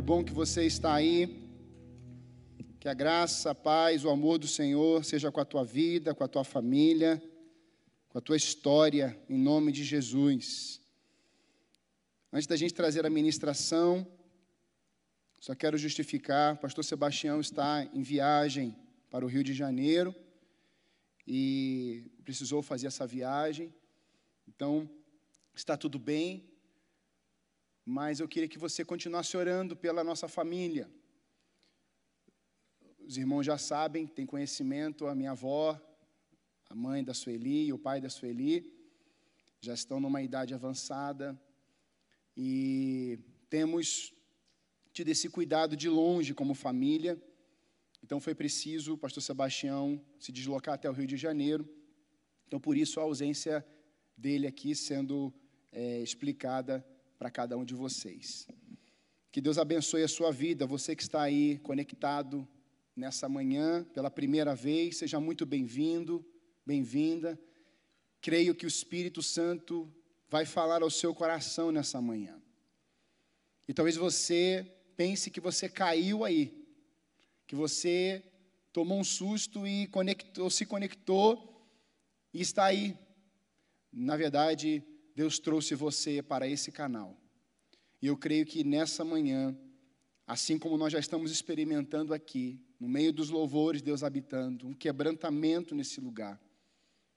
Que bom que você está aí. Que a graça, a paz, o amor do Senhor seja com a tua vida, com a tua família, com a tua história, em nome de Jesus. Antes da gente trazer a ministração, só quero justificar: pastor Sebastião está em viagem para o Rio de Janeiro e precisou fazer essa viagem. Então, está tudo bem, mas eu queria que você continuasse orando pela nossa família. Os irmãos já sabem, têm conhecimento, a minha avó, a mãe da Sueli e o pai da Sueli já estão numa idade avançada e temos tido esse cuidado de longe como família. Então foi preciso o pastor Sebastião se deslocar até o Rio de Janeiro. Então por isso a ausência dele aqui sendo é, explicada para cada um de vocês. Que Deus abençoe a sua vida, você que está aí conectado nessa manhã pela primeira vez, seja muito bem-vindo, bem-vinda. Creio que o Espírito Santo vai falar ao seu coração nessa manhã. E talvez você pense que você caiu aí, que você tomou um susto e conectou, se conectou e está aí. Na verdade, Deus trouxe você para esse canal. E eu creio que nessa manhã, assim como nós já estamos experimentando aqui, no meio dos louvores, Deus habitando, um quebrantamento nesse lugar.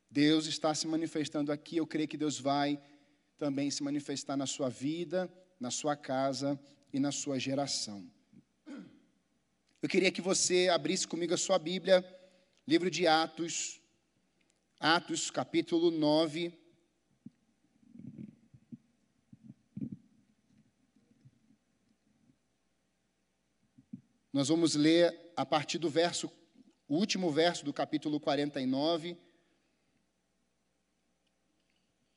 Deus está se manifestando aqui, eu creio que Deus vai também se manifestar na sua vida, na sua casa e na sua geração. Eu queria que você abrisse comigo a sua Bíblia, livro de Atos, Atos capítulo 9. Nós vamos ler a partir do verso, o último verso do capítulo 49,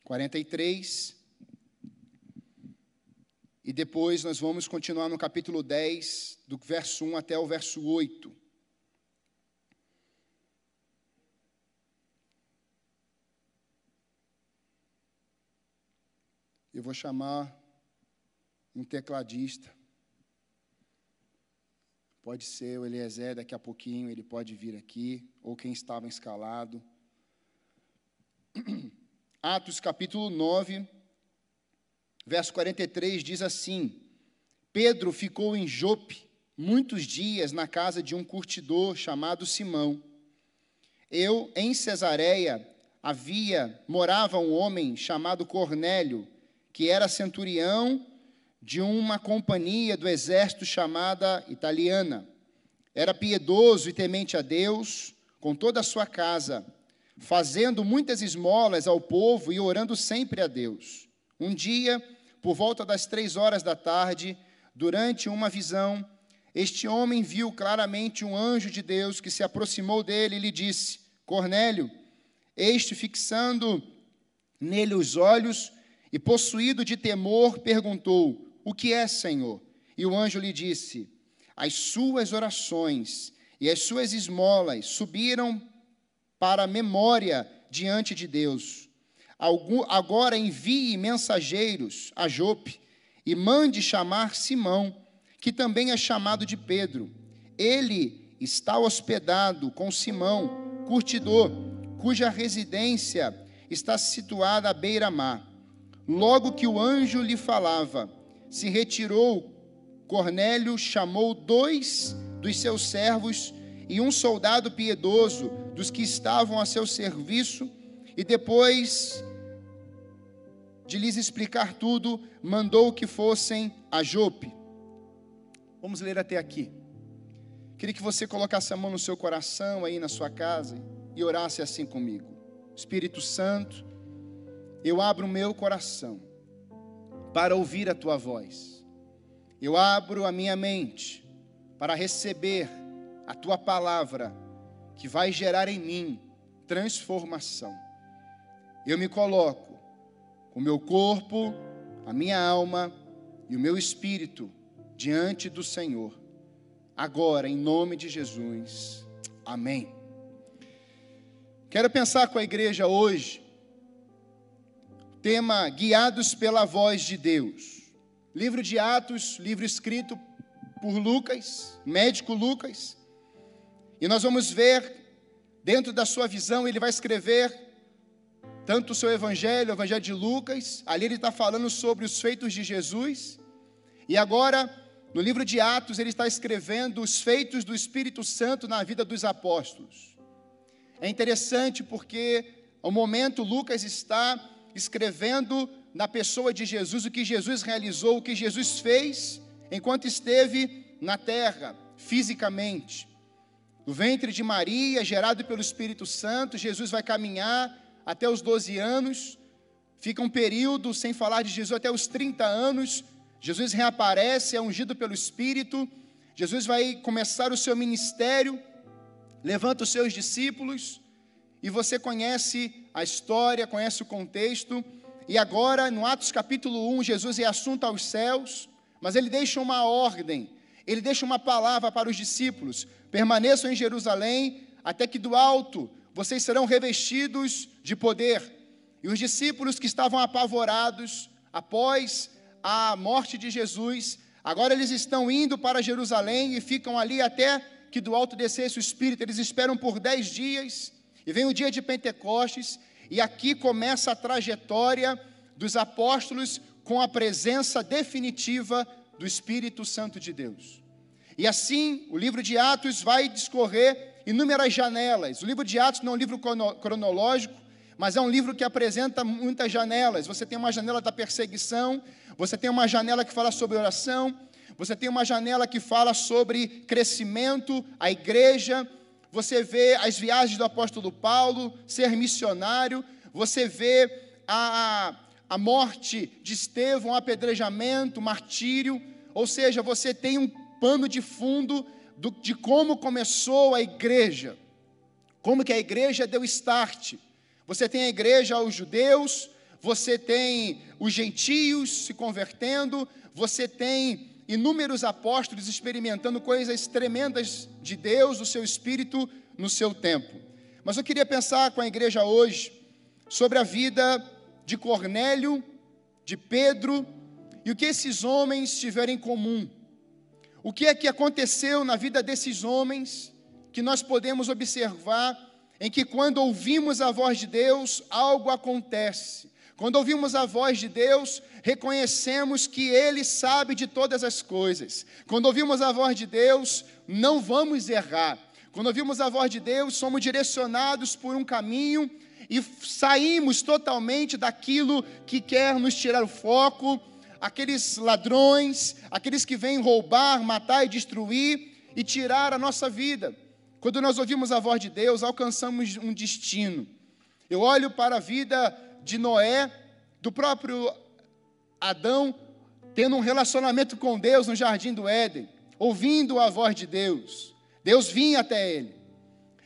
43. E depois nós vamos continuar no capítulo 10, do verso 1 até o verso 8. Eu vou chamar um tecladista. Pode ser o Eliezer, daqui a pouquinho ele pode vir aqui, ou quem estava escalado. Atos capítulo 9, verso 43 diz assim: Pedro ficou em Jope muitos dias na casa de um curtidor chamado Simão. Eu, em Cesareia, havia, morava um homem chamado Cornélio, que era centurião de uma companhia do exército chamada italiana. Era piedoso e temente a Deus com toda a sua casa, fazendo muitas esmolas ao povo e orando sempre a Deus. Um dia, por volta das três horas da tarde, durante uma visão, este homem viu claramente um anjo de Deus que se aproximou dele e lhe disse: Cornélio, este fixando nele os olhos e possuído de temor, perguntou: o que é, Senhor? E o anjo lhe disse: As suas orações e as suas esmolas subiram para a memória diante de Deus. Agora envie mensageiros a Jope e mande chamar Simão, que também é chamado de Pedro. Ele está hospedado com Simão, curtidor, cuja residência está situada à beira-mar. Logo que o anjo lhe falava, se retirou, Cornélio chamou dois dos seus servos e um soldado piedoso dos que estavam a seu serviço, e depois de lhes explicar tudo, mandou que fossem a Jope. Vamos ler até aqui. Queria que você colocasse a mão no seu coração aí na sua casa e orasse assim comigo. Espírito Santo, eu abro o meu coração para ouvir a tua voz. Eu abro a minha mente para receber a tua palavra que vai gerar em mim transformação. Eu me coloco com o meu corpo, a minha alma e o meu espírito diante do Senhor. Agora, em nome de Jesus. Amém. Quero pensar com a igreja hoje tema Guiados pela Voz de Deus. Livro de Atos, livro escrito por Lucas, médico Lucas. E nós vamos ver, dentro da sua visão, ele vai escrever tanto o seu evangelho, o evangelho de Lucas, ali ele está falando sobre os feitos de Jesus, e agora, no livro de Atos, ele está escrevendo os feitos do Espírito Santo na vida dos apóstolos. É interessante porque, ao momento, Lucas está escrevendo na pessoa de Jesus o que Jesus realizou, o que Jesus fez enquanto esteve na terra, fisicamente. No ventre de Maria, gerado pelo Espírito Santo, Jesus vai caminhar até os 12 anos, fica um período sem falar de Jesus até os 30 anos. Jesus reaparece, é ungido pelo Espírito. Jesus vai começar o seu ministério, levanta os seus discípulos, e você conhece a história, conhece o contexto. E agora, no Atos capítulo 1, Jesus é assunto aos céus, mas ele deixa uma ordem ele deixa uma palavra para os discípulos: permaneçam em Jerusalém, até que do alto vocês serão revestidos de poder. E os discípulos que estavam apavorados após a morte de Jesus, agora eles estão indo para Jerusalém e ficam ali até que do alto descesse o Espírito. Eles esperam por dez dias, e vem o dia de Pentecostes, e aqui começa a trajetória dos apóstolos com a presença definitiva do Espírito Santo de Deus. E assim, o livro de Atos vai discorrer inúmeras janelas. O livro de Atos não é um livro cronológico, mas é um livro que apresenta muitas janelas. Você tem uma janela da perseguição, você tem uma janela que fala sobre oração, você tem uma janela que fala sobre crescimento, a igreja, você vê as viagens do apóstolo Paulo, ser missionário, você vê a, a morte de Estevão, apedrejamento, martírio, ou seja, você tem um pano de fundo do, de como começou a igreja, como que a igreja deu start. Você tem a igreja aos judeus, você tem os gentios se convertendo, você tem inúmeros apóstolos experimentando coisas tremendas de Deus, do seu espírito, no seu tempo. Mas eu queria pensar com a igreja hoje sobre a vida de Cornélio, de Pedro, e o que esses homens tiveram em comum. O que é que aconteceu na vida desses homens que nós podemos observar em que quando ouvimos a voz de Deus, algo acontece. Quando ouvimos a voz de Deus, reconhecemos que Ele sabe de todas as coisas. Quando ouvimos a voz de Deus, não vamos errar. Quando ouvimos a voz de Deus, somos direcionados por um caminho e saímos totalmente daquilo que quer nos tirar o foco, aqueles ladrões, aqueles que vêm roubar, matar e destruir e tirar a nossa vida. Quando nós ouvimos a voz de Deus, alcançamos um destino. Eu olho para a vida de Noé, do próprio Adão, tendo um relacionamento com Deus no jardim do Éden, ouvindo a voz de Deus. Deus vinha até ele.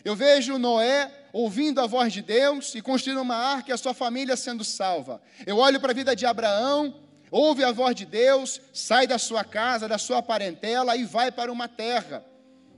Eu vejo Noé ouvindo a voz de Deus e construindo uma arca e a sua família sendo salva. Eu olho para a vida de Abraão, ouve a voz de Deus, sai da sua casa, da sua parentela e vai para uma terra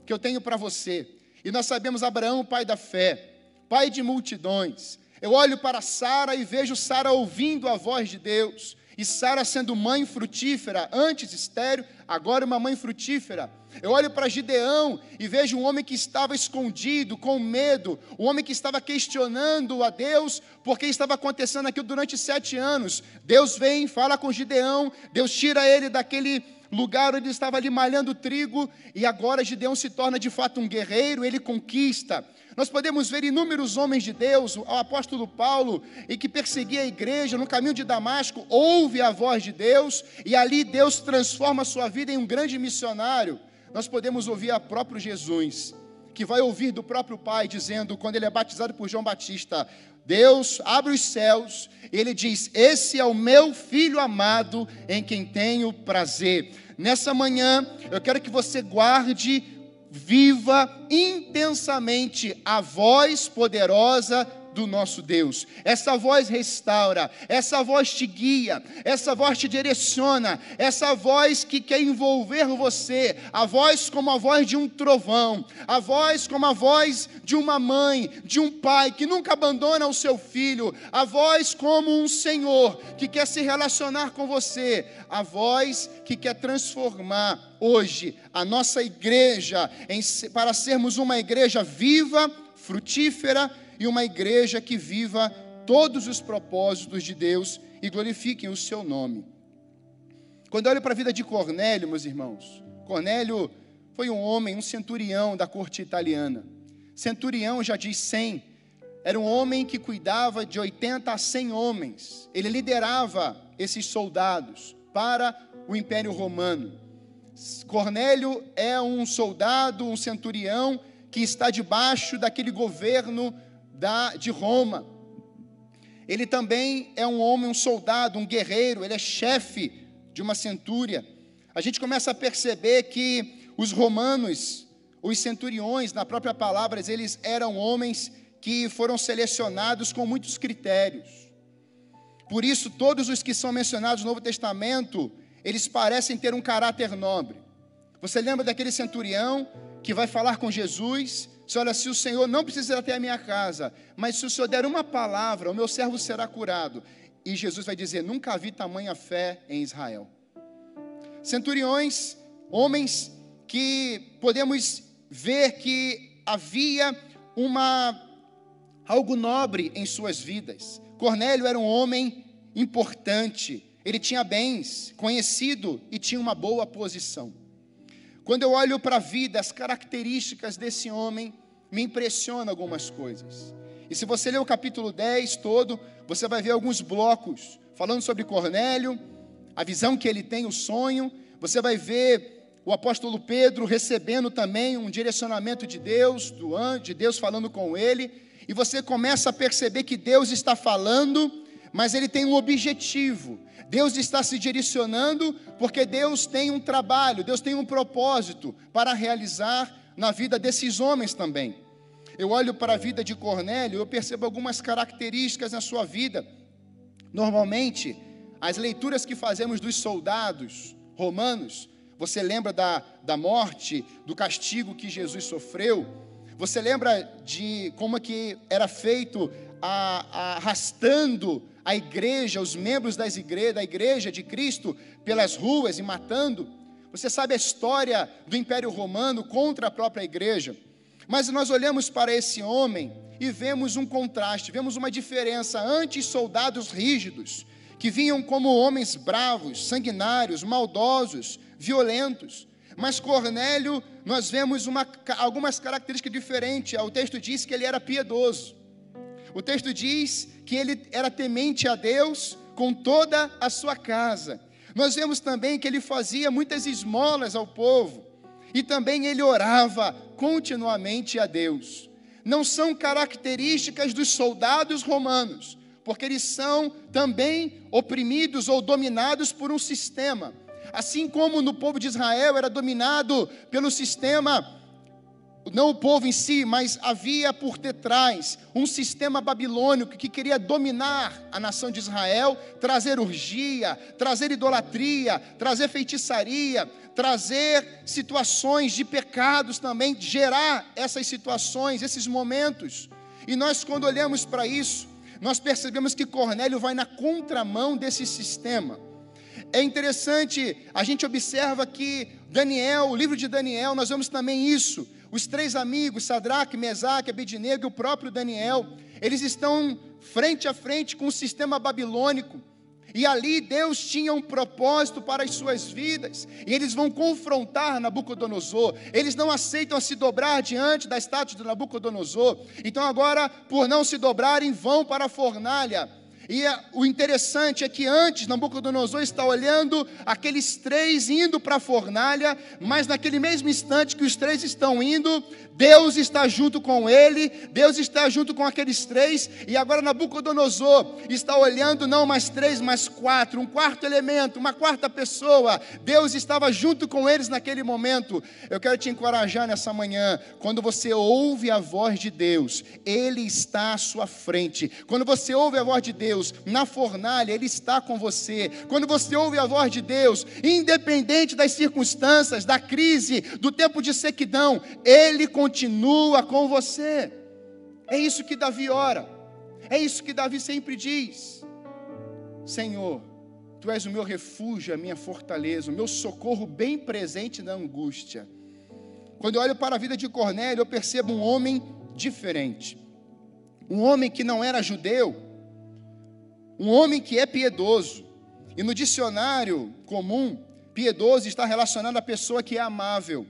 que eu tenho para você. E nós sabemos Abraão, pai da fé, pai de multidões. Eu olho para Sara e vejo Sara ouvindo a voz de Deus. E Sara sendo mãe frutífera, antes estéreo, agora uma mãe frutífera. Eu olho para Gideão e vejo um homem que estava escondido, com medo, um homem que estava questionando a Deus, porque estava acontecendo aquilo durante sete anos. Deus vem, fala com Gideão, Deus tira ele daquele lugar onde estava ali malhando trigo, e agora Gideão se torna de fato um guerreiro, ele conquista. Nós podemos ver inúmeros homens de Deus, o apóstolo Paulo, e que perseguia a igreja no caminho de Damasco, ouve a voz de Deus, e ali Deus transforma a sua vida em um grande missionário nós podemos ouvir a próprio Jesus, que vai ouvir do próprio Pai, dizendo, quando ele é batizado por João Batista: Deus abre os céus, ele diz: Esse é o meu filho amado, em quem tenho prazer. Nessa manhã, eu quero que você guarde, viva intensamente a voz poderosa do nosso Deus. Essa voz restaura, essa voz te guia, essa voz te direciona, essa voz que quer envolver você, a voz como a voz de um trovão, a voz como a voz de uma mãe, de um pai que nunca abandona o seu filho, a voz como um Senhor que quer se relacionar com você, a voz que quer transformar hoje a nossa igreja em, para sermos uma igreja viva, frutífera e uma igreja que viva todos os propósitos de Deus e glorifiquem o seu nome. Quando olho para a vida de Cornélio, meus irmãos, Cornélio foi um homem, um centurião da corte italiana. Centurião já diz 100. Era um homem que cuidava de 80 a 100 homens. Ele liderava esses soldados para o Império Romano. Cornélio é um soldado, um centurião que está debaixo daquele governo da, de Roma. Ele também é um homem, um soldado, um guerreiro, ele é chefe de uma centúria. A gente começa a perceber que os romanos, os centuriões, na própria palavra, eles eram homens que foram selecionados com muitos critérios. Por isso, todos os que são mencionados no Novo Testamento, eles parecem ter um caráter nobre. Você lembra daquele centurião que vai falar com Jesus se olha, se o Senhor não precisa ir até a minha casa, mas se o Senhor der uma palavra, o meu servo será curado. E Jesus vai dizer: Nunca vi tamanha fé em Israel. Centuriões, homens que podemos ver que havia uma algo nobre em suas vidas. Cornélio era um homem importante, ele tinha bens, conhecido e tinha uma boa posição. Quando eu olho para a vida, as características desse homem, me impressiona algumas coisas. E se você ler o capítulo 10 todo, você vai ver alguns blocos falando sobre Cornélio, a visão que ele tem, o sonho. Você vai ver o apóstolo Pedro recebendo também um direcionamento de Deus, do anjo, de Deus falando com ele, e você começa a perceber que Deus está falando, mas ele tem um objetivo. Deus está se direcionando porque Deus tem um trabalho, Deus tem um propósito para realizar na vida desses homens também. Eu olho para a vida de Cornélio, eu percebo algumas características na sua vida. Normalmente, as leituras que fazemos dos soldados romanos, você lembra da, da morte, do castigo que Jesus sofreu? Você lembra de como que era feito a, a, arrastando a igreja, os membros das igre da igreja de Cristo pelas ruas e matando. Você sabe a história do Império Romano contra a própria igreja. Mas nós olhamos para esse homem e vemos um contraste, vemos uma diferença. Antes, soldados rígidos, que vinham como homens bravos, sanguinários, maldosos, violentos. Mas Cornélio, nós vemos uma, algumas características diferentes. O texto diz que ele era piedoso. O texto diz que ele era temente a Deus com toda a sua casa. Nós vemos também que ele fazia muitas esmolas ao povo e também ele orava continuamente a Deus. Não são características dos soldados romanos, porque eles são também oprimidos ou dominados por um sistema. Assim como no povo de Israel era dominado pelo sistema não o povo em si, mas havia por detrás um sistema babilônico que queria dominar a nação de Israel, trazer urgia, trazer idolatria, trazer feitiçaria, trazer situações de pecados também, gerar essas situações, esses momentos. E nós, quando olhamos para isso, nós percebemos que Cornélio vai na contramão desse sistema. É interessante, a gente observa que Daniel, o livro de Daniel, nós vemos também isso os três amigos, Sadraque, Mesaque, Abednego e o próprio Daniel, eles estão frente a frente com o sistema babilônico. E ali Deus tinha um propósito para as suas vidas. E eles vão confrontar Nabucodonosor. Eles não aceitam se dobrar diante da estátua de Nabucodonosor. Então agora, por não se dobrarem, vão para a fornalha. E é, o interessante é que antes Nabucodonosor está olhando aqueles três indo para a fornalha, mas naquele mesmo instante que os três estão indo, Deus está junto com ele, Deus está junto com aqueles três, e agora Nabucodonosor está olhando não mais três, mas quatro, um quarto elemento, uma quarta pessoa. Deus estava junto com eles naquele momento. Eu quero te encorajar nessa manhã, quando você ouve a voz de Deus, Ele está à sua frente. Quando você ouve a voz de Deus na fornalha, Ele está com você. Quando você ouve a voz de Deus, independente das circunstâncias, da crise, do tempo de sequidão, Ele com continua com você. É isso que Davi ora. É isso que Davi sempre diz. Senhor, Tu és o meu refúgio, a minha fortaleza, o meu socorro bem presente na angústia. Quando eu olho para a vida de Cornélio, eu percebo um homem diferente. Um homem que não era judeu, um homem que é piedoso. E no dicionário comum, piedoso está relacionado à pessoa que é amável.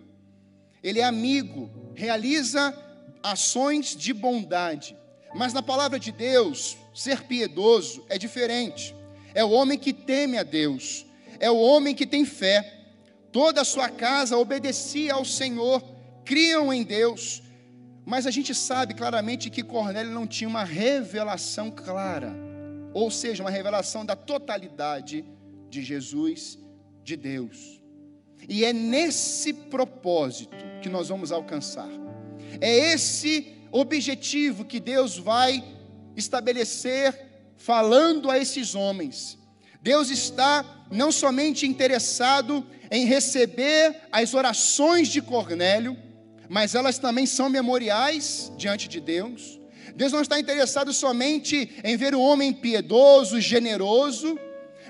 Ele é amigo, realiza ações de bondade. Mas na palavra de Deus, ser piedoso é diferente. É o homem que teme a Deus, é o homem que tem fé. Toda a sua casa obedecia ao Senhor, criam em Deus. Mas a gente sabe claramente que Cornélio não tinha uma revelação clara, ou seja, uma revelação da totalidade de Jesus, de Deus. E é nesse propósito que nós vamos alcançar. É esse objetivo que Deus vai estabelecer falando a esses homens. Deus está não somente interessado em receber as orações de Cornélio, mas elas também são memoriais diante de Deus. Deus não está interessado somente em ver o homem piedoso, generoso,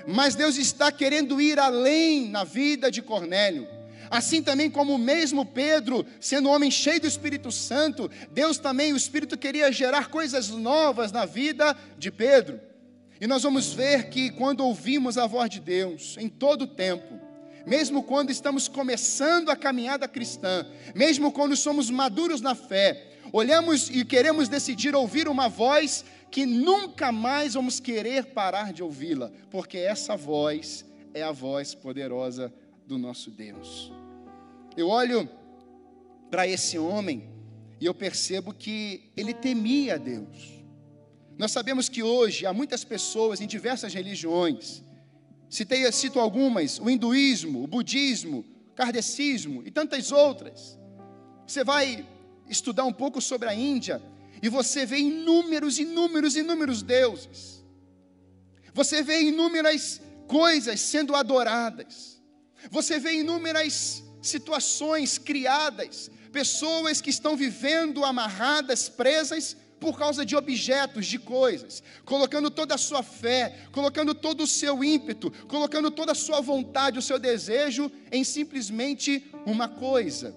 mas Deus está querendo ir além na vida de Cornélio. Assim também como o mesmo Pedro, sendo um homem cheio do Espírito Santo, Deus também, o Espírito queria gerar coisas novas na vida de Pedro. E nós vamos ver que quando ouvimos a voz de Deus, em todo o tempo, mesmo quando estamos começando a caminhada cristã, mesmo quando somos maduros na fé, olhamos e queremos decidir ouvir uma voz que nunca mais vamos querer parar de ouvi-la, porque essa voz é a voz poderosa do nosso Deus. Eu olho para esse homem e eu percebo que ele temia a Deus. Nós sabemos que hoje há muitas pessoas em diversas religiões, citei, cito algumas, o hinduísmo, o budismo, o kardecismo e tantas outras. Você vai estudar um pouco sobre a Índia, e você vê inúmeros, inúmeros, inúmeros deuses. Você vê inúmeras coisas sendo adoradas. Você vê inúmeras situações criadas, pessoas que estão vivendo amarradas, presas por causa de objetos, de coisas, colocando toda a sua fé, colocando todo o seu ímpeto, colocando toda a sua vontade, o seu desejo em simplesmente uma coisa.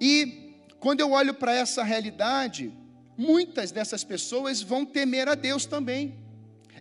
E quando eu olho para essa realidade, muitas dessas pessoas vão temer a Deus também.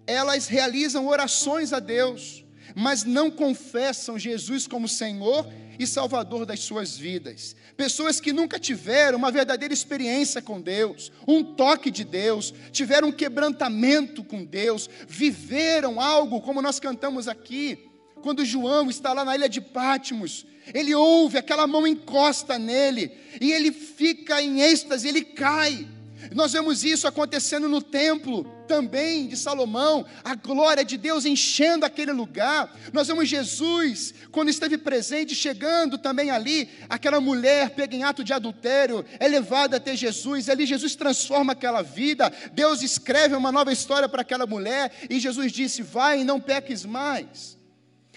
Elas realizam orações a Deus, mas não confessam Jesus como Senhor e Salvador das suas vidas. Pessoas que nunca tiveram uma verdadeira experiência com Deus, um toque de Deus, tiveram um quebrantamento com Deus, viveram algo como nós cantamos aqui. Quando João está lá na ilha de Pátimos, ele ouve, aquela mão encosta nele, e ele fica em êxtase, ele cai. Nós vemos isso acontecendo no templo também de Salomão, a glória de Deus enchendo aquele lugar. Nós vemos Jesus, quando esteve presente, chegando também ali, aquela mulher pega em ato de adultério, é levada até Jesus, ali Jesus transforma aquela vida, Deus escreve uma nova história para aquela mulher, e Jesus disse: Vai e não peques mais.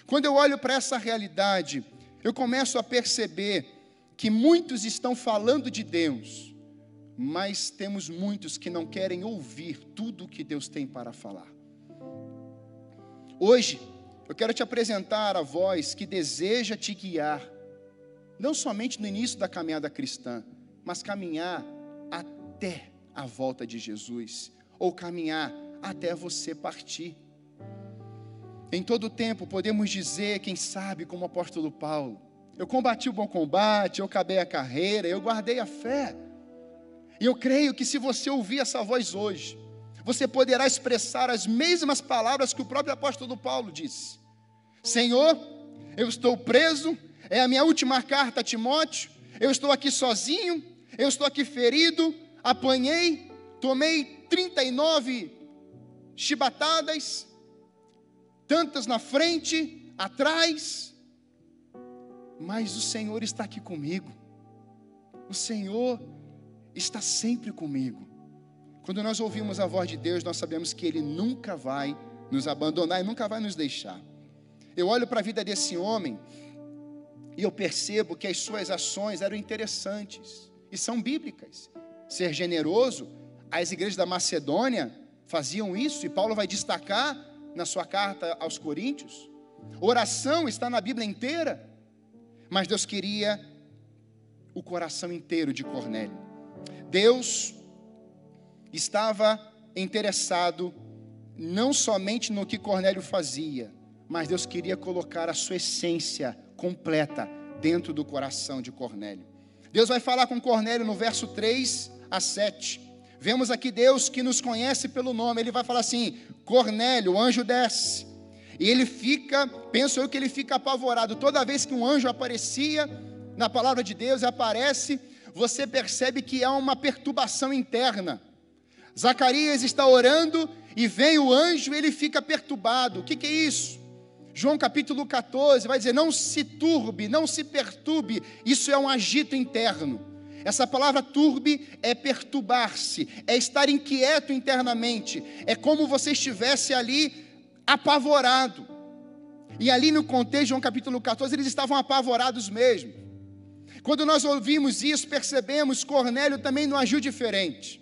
Quando eu olho para essa realidade, eu começo a perceber que muitos estão falando de Deus, mas temos muitos que não querem ouvir tudo o que Deus tem para falar. Hoje, eu quero te apresentar a voz que deseja te guiar, não somente no início da caminhada cristã, mas caminhar até a volta de Jesus, ou caminhar até você partir. Em todo tempo podemos dizer, quem sabe, como o apóstolo Paulo, eu combati o bom combate, eu acabei a carreira, eu guardei a fé. E eu creio que se você ouvir essa voz hoje, você poderá expressar as mesmas palavras que o próprio apóstolo Paulo disse: Senhor, eu estou preso, é a minha última carta a Timóteo, eu estou aqui sozinho, eu estou aqui ferido, apanhei, tomei 39 chibatadas, tantas na frente, atrás, mas o Senhor está aqui comigo. O Senhor está sempre comigo. Quando nós ouvimos a voz de Deus, nós sabemos que Ele nunca vai nos abandonar e nunca vai nos deixar. Eu olho para a vida desse homem e eu percebo que as suas ações eram interessantes e são bíblicas. Ser generoso, as igrejas da Macedônia faziam isso e Paulo vai destacar na sua carta aos Coríntios. Oração está na Bíblia inteira, mas Deus queria o coração inteiro de Cornélio. Deus estava interessado não somente no que Cornélio fazia, mas Deus queria colocar a sua essência completa dentro do coração de Cornélio. Deus vai falar com Cornélio no verso 3 a 7. Vemos aqui Deus que nos conhece pelo nome. Ele vai falar assim: Cornélio, o anjo desce. E ele fica, penso eu que ele fica apavorado. Toda vez que um anjo aparecia na palavra de Deus, aparece, você percebe que há uma perturbação interna. Zacarias está orando e vem o anjo ele fica perturbado. O que, que é isso? João capítulo 14 vai dizer: Não se turbe, não se perturbe, isso é um agito interno. Essa palavra turbe é perturbar-se, é estar inquieto internamente, é como você estivesse ali apavorado. E ali no contexto João capítulo 14, eles estavam apavorados mesmo. Quando nós ouvimos isso, percebemos Cornélio também não agiu diferente.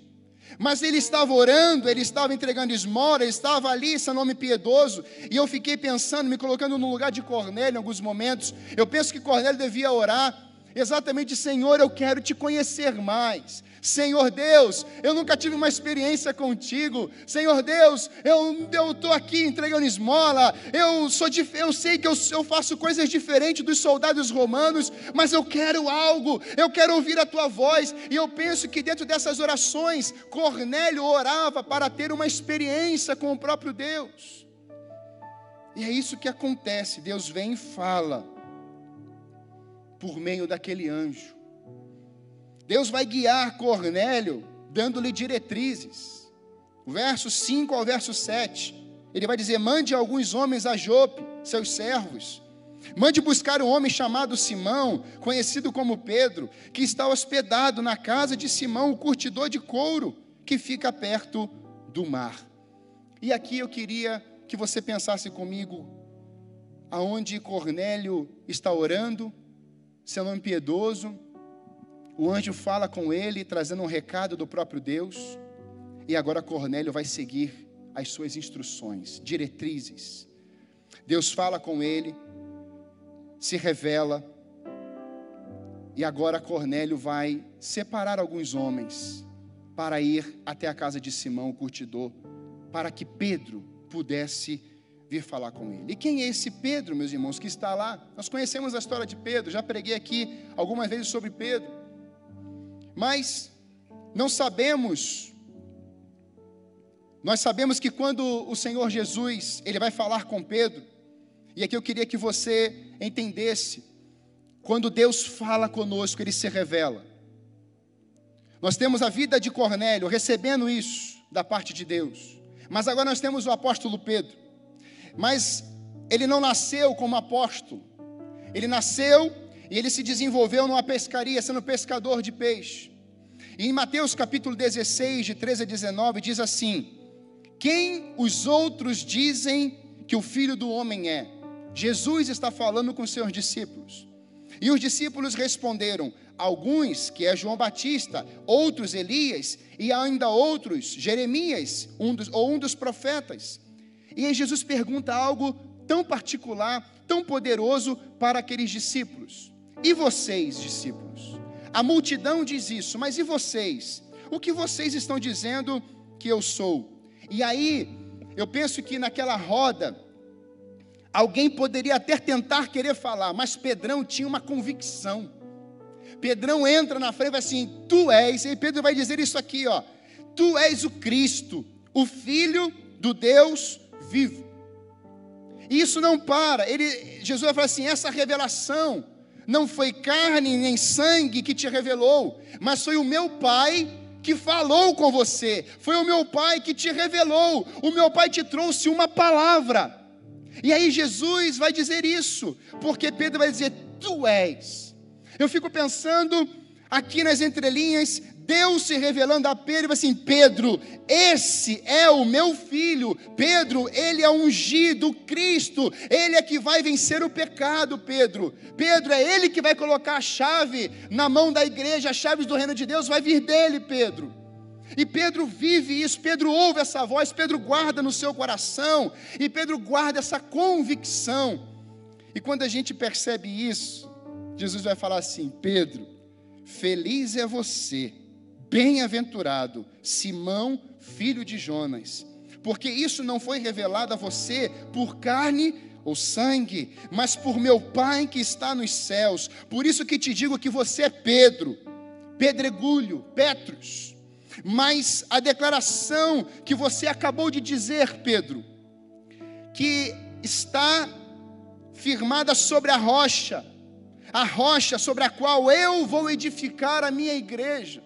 Mas ele estava orando, ele estava entregando esmola, ele estava ali, seu nome piedoso, e eu fiquei pensando, me colocando no lugar de Cornélio em alguns momentos. Eu penso que Cornélio devia orar exatamente, Senhor, eu quero te conhecer mais. Senhor Deus, eu nunca tive uma experiência contigo. Senhor Deus, eu estou aqui entregando esmola. Eu sou eu sei que eu, eu faço coisas diferentes dos soldados romanos, mas eu quero algo. Eu quero ouvir a tua voz. E eu penso que dentro dessas orações, Cornélio orava para ter uma experiência com o próprio Deus. E é isso que acontece. Deus vem e fala por meio daquele anjo. Deus vai guiar Cornélio, dando-lhe diretrizes. Verso 5 ao verso 7, ele vai dizer: Mande alguns homens a Jope, seus servos. Mande buscar um homem chamado Simão, conhecido como Pedro, que está hospedado na casa de Simão, o curtidor de couro, que fica perto do mar. E aqui eu queria que você pensasse comigo aonde Cornélio está orando, seu nome piedoso. O anjo fala com ele, trazendo um recado do próprio Deus. E agora Cornélio vai seguir as suas instruções, diretrizes. Deus fala com ele, se revela. E agora Cornélio vai separar alguns homens para ir até a casa de Simão, o curtidor, para que Pedro pudesse vir falar com ele. E quem é esse Pedro, meus irmãos, que está lá? Nós conhecemos a história de Pedro, já preguei aqui algumas vezes sobre Pedro. Mas não sabemos nós sabemos que quando o Senhor Jesus, ele vai falar com Pedro, e aqui eu queria que você entendesse, quando Deus fala conosco, ele se revela. Nós temos a vida de Cornélio recebendo isso da parte de Deus. Mas agora nós temos o apóstolo Pedro. Mas ele não nasceu como apóstolo. Ele nasceu e ele se desenvolveu numa pescaria, sendo pescador de peixe. E em Mateus capítulo 16, de 13 a 19, diz assim: Quem os outros dizem que o filho do homem é? Jesus está falando com seus discípulos. E os discípulos responderam: Alguns, que é João Batista, outros Elias, e ainda outros, Jeremias, um dos, ou um dos profetas. E aí Jesus pergunta algo tão particular, tão poderoso para aqueles discípulos. E vocês, discípulos? A multidão diz isso, mas e vocês? O que vocês estão dizendo que eu sou? E aí, eu penso que naquela roda, alguém poderia até tentar querer falar, mas Pedrão tinha uma convicção. Pedrão entra na frente e vai assim: Tu és, e Pedro vai dizer isso aqui, ó: Tu és o Cristo, o Filho do Deus vivo. E isso não para. Ele, Jesus vai falar assim: essa revelação não foi carne nem sangue que te revelou, mas foi o meu Pai que falou com você, foi o meu Pai que te revelou, o meu Pai te trouxe uma palavra. E aí Jesus vai dizer isso, porque Pedro vai dizer: Tu és. Eu fico pensando aqui nas entrelinhas, Deus se revelando a Pedro, assim: Pedro, esse é o meu filho. Pedro, ele é ungido, Cristo, ele é que vai vencer o pecado, Pedro. Pedro, é ele que vai colocar a chave na mão da igreja, as chaves do reino de Deus vai vir dele, Pedro. E Pedro vive isso, Pedro ouve essa voz, Pedro guarda no seu coração, e Pedro guarda essa convicção. E quando a gente percebe isso, Jesus vai falar assim: Pedro, feliz é você Bem-aventurado Simão, filho de Jonas, porque isso não foi revelado a você por carne ou sangue, mas por meu Pai que está nos céus. Por isso que te digo que você é Pedro, pedregulho, Petrus. Mas a declaração que você acabou de dizer, Pedro, que está firmada sobre a rocha, a rocha sobre a qual eu vou edificar a minha igreja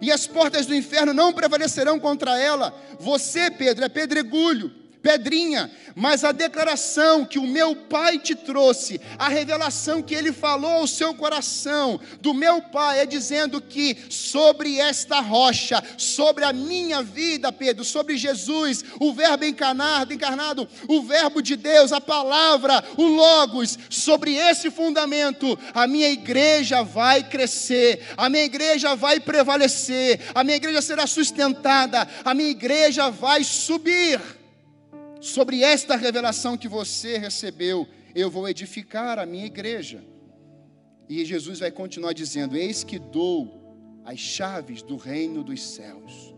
e as portas do inferno não prevalecerão contra ela. Você, Pedro, é pedregulho, pedrinha, mas a declaração que o meu pai te trouxe, a revelação que ele falou ao seu coração, do meu pai, é dizendo que sobre esta rocha, sobre a minha vida, Pedro, sobre Jesus, o Verbo encarnado, encarnado, o Verbo de Deus, a palavra, o Logos, sobre esse fundamento, a minha igreja vai crescer, a minha igreja vai prevalecer, a minha igreja será sustentada, a minha igreja vai subir. Sobre esta revelação que você recebeu, eu vou edificar a minha igreja. E Jesus vai continuar dizendo: Eis que dou as chaves do reino dos céus.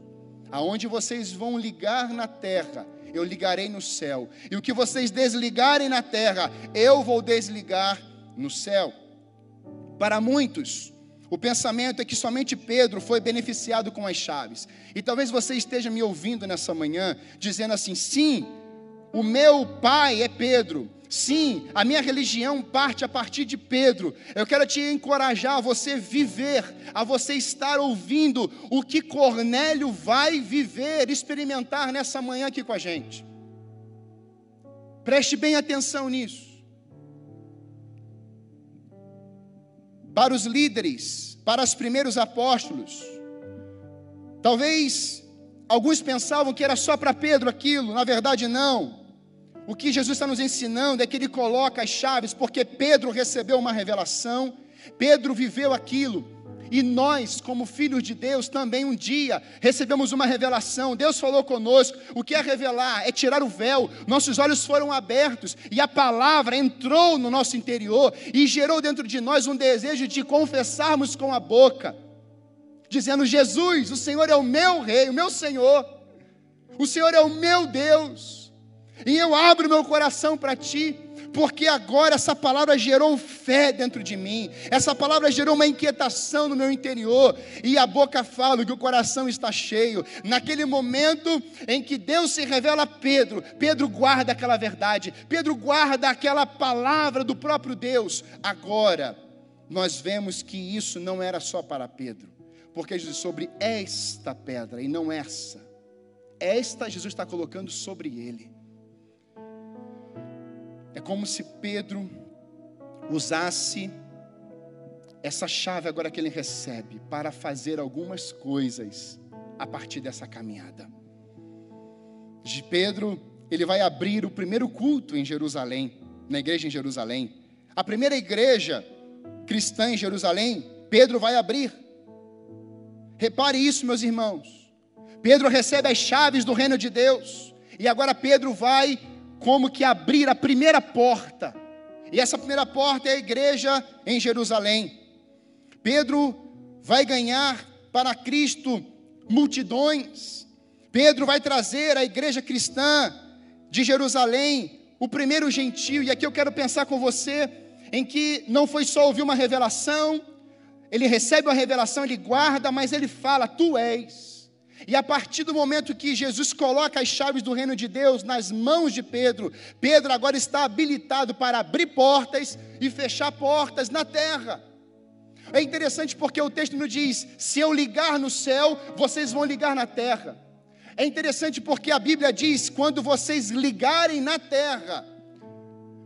Aonde vocês vão ligar na terra, eu ligarei no céu. E o que vocês desligarem na terra, eu vou desligar no céu. Para muitos, o pensamento é que somente Pedro foi beneficiado com as chaves. E talvez você esteja me ouvindo nessa manhã, dizendo assim: sim, o meu pai é Pedro. Sim, a minha religião parte a partir de Pedro. Eu quero te encorajar a você viver, a você estar ouvindo o que Cornélio vai viver, experimentar nessa manhã aqui com a gente. Preste bem atenção nisso. Para os líderes, para os primeiros apóstolos, talvez alguns pensavam que era só para Pedro aquilo, na verdade não. O que Jesus está nos ensinando é que ele coloca as chaves, porque Pedro recebeu uma revelação, Pedro viveu aquilo, e nós, como filhos de Deus, também um dia recebemos uma revelação. Deus falou conosco. O que é revelar? É tirar o véu. Nossos olhos foram abertos e a palavra entrou no nosso interior e gerou dentro de nós um desejo de confessarmos com a boca, dizendo: Jesus, o Senhor é o meu Rei, o meu Senhor. O Senhor é o meu Deus. E eu abro meu coração para ti, porque agora essa palavra gerou fé dentro de mim, essa palavra gerou uma inquietação no meu interior, e a boca fala que o coração está cheio. Naquele momento em que Deus se revela a Pedro, Pedro guarda aquela verdade, Pedro guarda aquela palavra do próprio Deus. Agora, nós vemos que isso não era só para Pedro, porque Jesus sobre esta pedra e não essa, esta Jesus está colocando sobre ele. É como se Pedro usasse essa chave agora que ele recebe para fazer algumas coisas a partir dessa caminhada. De Pedro, ele vai abrir o primeiro culto em Jerusalém, na igreja em Jerusalém. A primeira igreja cristã em Jerusalém, Pedro vai abrir. Repare isso, meus irmãos. Pedro recebe as chaves do reino de Deus. E agora Pedro vai como que abrir a primeira porta. E essa primeira porta é a igreja em Jerusalém. Pedro vai ganhar para Cristo multidões. Pedro vai trazer à igreja cristã de Jerusalém o primeiro gentio. E aqui eu quero pensar com você em que não foi só ouvir uma revelação, ele recebe uma revelação, ele guarda, mas ele fala: Tu és. E a partir do momento que Jesus coloca as chaves do reino de Deus nas mãos de Pedro, Pedro agora está habilitado para abrir portas e fechar portas na terra. É interessante porque o texto nos diz: se eu ligar no céu, vocês vão ligar na terra. É interessante porque a Bíblia diz: quando vocês ligarem na terra.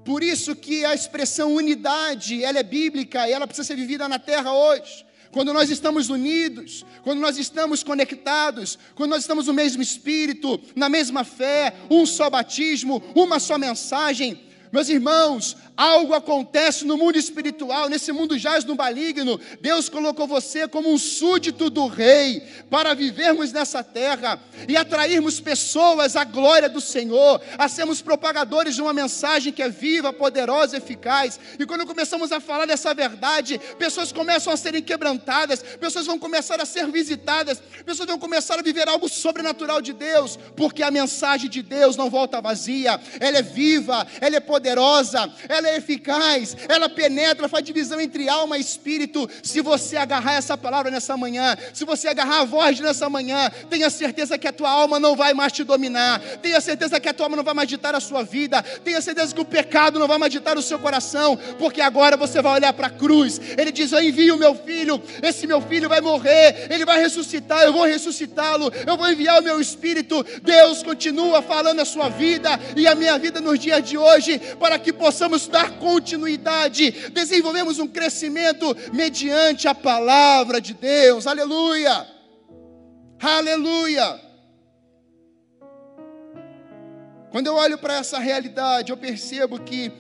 Por isso que a expressão unidade, ela é bíblica e ela precisa ser vivida na terra hoje. Quando nós estamos unidos, quando nós estamos conectados, quando nós estamos no mesmo espírito, na mesma fé, um só batismo, uma só mensagem, meus irmãos, algo acontece no mundo espiritual, nesse mundo jaz no maligno. Deus colocou você como um súdito do rei para vivermos nessa terra e atrairmos pessoas à glória do Senhor, a sermos propagadores de uma mensagem que é viva, poderosa, eficaz. E quando começamos a falar dessa verdade, pessoas começam a serem quebrantadas, pessoas vão começar a ser visitadas, pessoas vão começar a viver algo sobrenatural de Deus, porque a mensagem de Deus não volta vazia, ela é viva, ela é poderosa, ela ela é eficaz, ela penetra, faz divisão entre alma e espírito. Se você agarrar essa palavra nessa manhã, se você agarrar a voz nessa manhã, tenha certeza que a tua alma não vai mais te dominar, tenha certeza que a tua alma não vai mais ditar a sua vida, tenha certeza que o pecado não vai mais ditar o seu coração, porque agora você vai olhar para a cruz. Ele diz: Eu envio o meu filho, esse meu filho vai morrer, ele vai ressuscitar, eu vou ressuscitá-lo, eu vou enviar o meu espírito. Deus continua falando a sua vida e a minha vida nos dias de hoje, para que possamos dar continuidade, desenvolvemos um crescimento mediante a palavra de Deus. Aleluia! Aleluia! Quando eu olho para essa realidade, eu percebo que,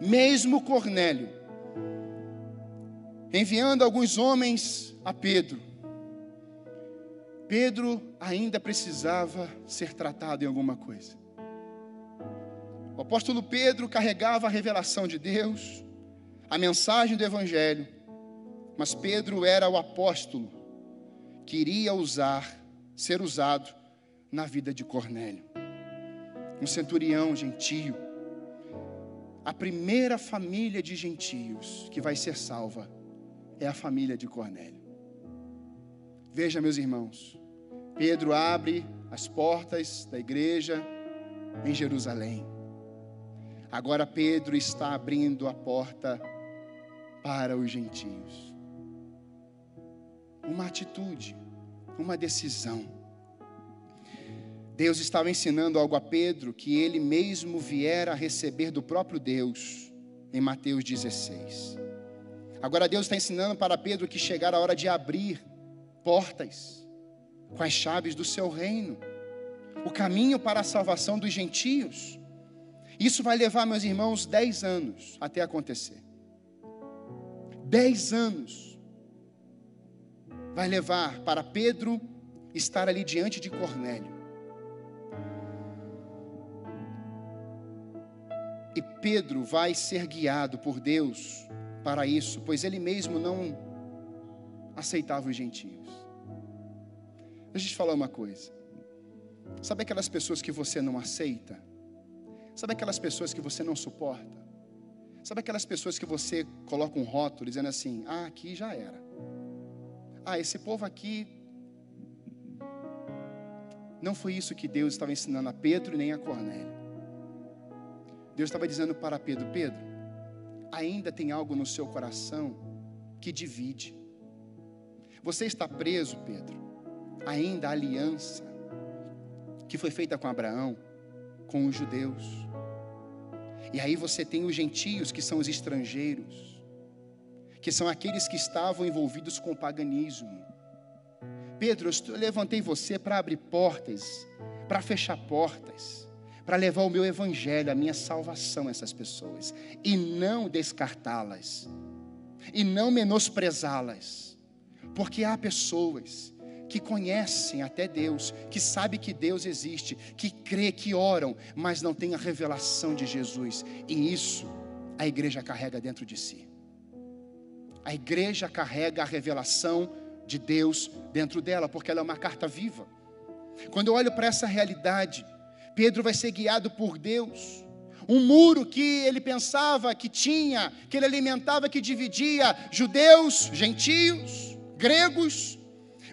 mesmo Cornélio, enviando alguns homens a Pedro, Pedro ainda precisava ser tratado em alguma coisa. O apóstolo Pedro carregava a revelação de Deus, a mensagem do Evangelho, mas Pedro era o apóstolo que iria usar, ser usado na vida de Cornélio, um centurião gentio, a primeira família de gentios que vai ser salva é a família de Cornélio. Veja, meus irmãos, Pedro abre as portas da igreja em Jerusalém. Agora Pedro está abrindo a porta para os gentios. Uma atitude, uma decisão. Deus estava ensinando algo a Pedro que ele mesmo viera a receber do próprio Deus, em Mateus 16. Agora Deus está ensinando para Pedro que chegar a hora de abrir portas com as chaves do seu reino, o caminho para a salvação dos gentios. Isso vai levar, meus irmãos, dez anos até acontecer. Dez anos vai levar para Pedro estar ali diante de Cornélio. E Pedro vai ser guiado por Deus para isso, pois ele mesmo não aceitava os gentios. Deixa eu te falar uma coisa. Sabe aquelas pessoas que você não aceita? Sabe aquelas pessoas que você não suporta? Sabe aquelas pessoas que você coloca um rótulo dizendo assim: ah, aqui já era. Ah, esse povo aqui. Não foi isso que Deus estava ensinando a Pedro nem a Cornélio. Deus estava dizendo para Pedro: Pedro, ainda tem algo no seu coração que divide. Você está preso, Pedro, ainda a aliança que foi feita com Abraão, com os judeus. E aí você tem os gentios, que são os estrangeiros, que são aqueles que estavam envolvidos com o paganismo. Pedro, eu levantei você para abrir portas, para fechar portas, para levar o meu evangelho, a minha salvação a essas pessoas, e não descartá-las, e não menosprezá-las, porque há pessoas que conhecem até Deus, que sabe que Deus existe, que crê, que oram, mas não tem a revelação de Jesus. E isso a igreja carrega dentro de si. A igreja carrega a revelação de Deus dentro dela, porque ela é uma carta viva. Quando eu olho para essa realidade, Pedro vai ser guiado por Deus. Um muro que ele pensava que tinha, que ele alimentava, que dividia judeus, gentios, gregos,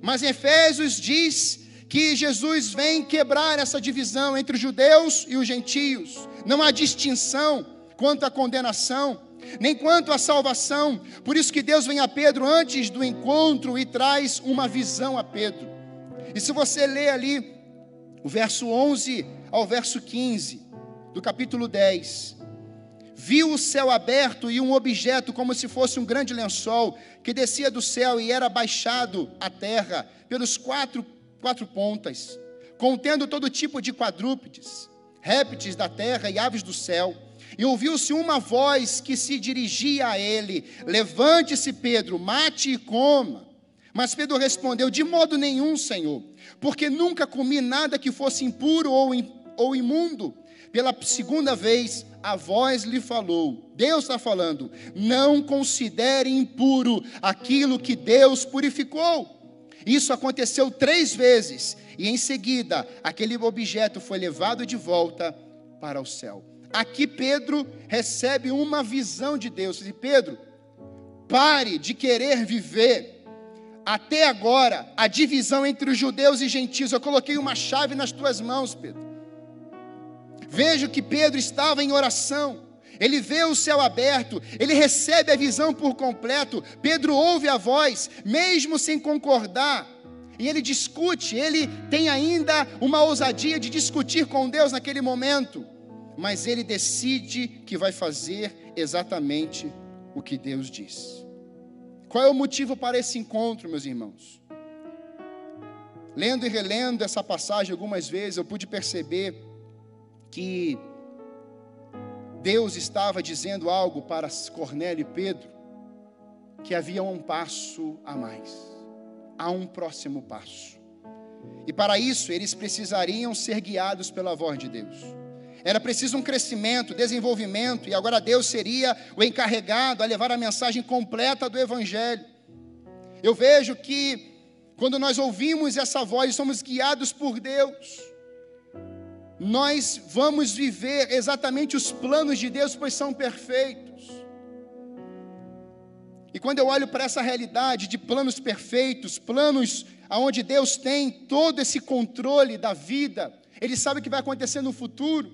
Mas Efésios diz que Jesus vem quebrar essa divisão entre os judeus e os gentios. Não há distinção quanto à condenação, nem quanto à salvação. Por isso que Deus vem a Pedro antes do encontro e traz uma visão a Pedro. E se você ler ali o verso 11 ao verso 15 do capítulo 10, viu o céu aberto e um objeto como se fosse um grande lençol que descia do céu e era baixado à terra pelos quatro, quatro pontas, contendo todo tipo de quadrúpedes, répteis da terra e aves do céu. E ouviu-se uma voz que se dirigia a ele: Levante-se, Pedro, mate e coma. Mas Pedro respondeu: De modo nenhum, Senhor, porque nunca comi nada que fosse impuro ou, ou imundo. Pela segunda vez, a voz lhe falou: Deus está falando, não considere impuro aquilo que Deus purificou. Isso aconteceu três vezes, e em seguida, aquele objeto foi levado de volta para o céu. Aqui Pedro recebe uma visão de Deus. E Pedro, pare de querer viver até agora a divisão entre os judeus e gentios. Eu coloquei uma chave nas tuas mãos, Pedro. Vejo que Pedro estava em oração. Ele vê o céu aberto, ele recebe a visão por completo. Pedro ouve a voz, mesmo sem concordar. E ele discute, ele tem ainda uma ousadia de discutir com Deus naquele momento mas ele decide que vai fazer exatamente o que Deus diz. Qual é o motivo para esse encontro, meus irmãos? Lendo e relendo essa passagem algumas vezes, eu pude perceber que Deus estava dizendo algo para Cornélio e Pedro, que havia um passo a mais, há um próximo passo. E para isso eles precisariam ser guiados pela voz de Deus. Era preciso um crescimento, desenvolvimento, e agora Deus seria o encarregado a levar a mensagem completa do Evangelho. Eu vejo que quando nós ouvimos essa voz, somos guiados por Deus. Nós vamos viver exatamente os planos de Deus, pois são perfeitos. E quando eu olho para essa realidade de planos perfeitos, planos aonde Deus tem todo esse controle da vida, Ele sabe o que vai acontecer no futuro.